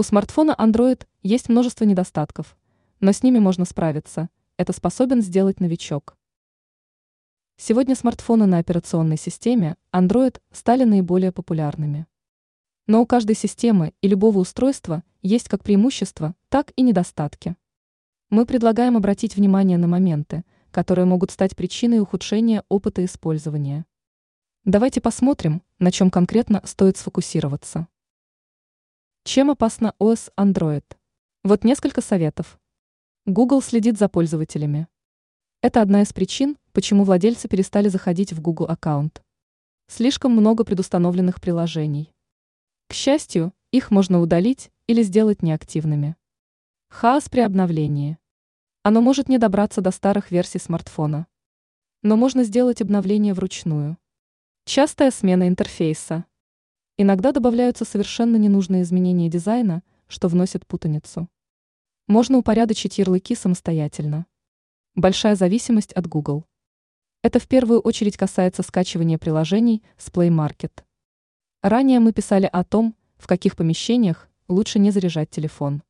У смартфона Android есть множество недостатков, но с ними можно справиться. Это способен сделать новичок. Сегодня смартфоны на операционной системе Android стали наиболее популярными. Но у каждой системы и любого устройства есть как преимущества, так и недостатки. Мы предлагаем обратить внимание на моменты, которые могут стать причиной ухудшения опыта использования. Давайте посмотрим, на чем конкретно стоит сфокусироваться. Чем опасна ОС Android? Вот несколько советов. Google следит за пользователями. Это одна из причин, почему владельцы перестали заходить в Google аккаунт. Слишком много предустановленных приложений. К счастью, их можно удалить или сделать неактивными. Хаос при обновлении. Оно может не добраться до старых версий смартфона. Но можно сделать обновление вручную. Частая смена интерфейса. Иногда добавляются совершенно ненужные изменения дизайна, что вносит путаницу. Можно упорядочить ярлыки самостоятельно. Большая зависимость от Google. Это в первую очередь касается скачивания приложений с Play Market. Ранее мы писали о том, в каких помещениях лучше не заряжать телефон.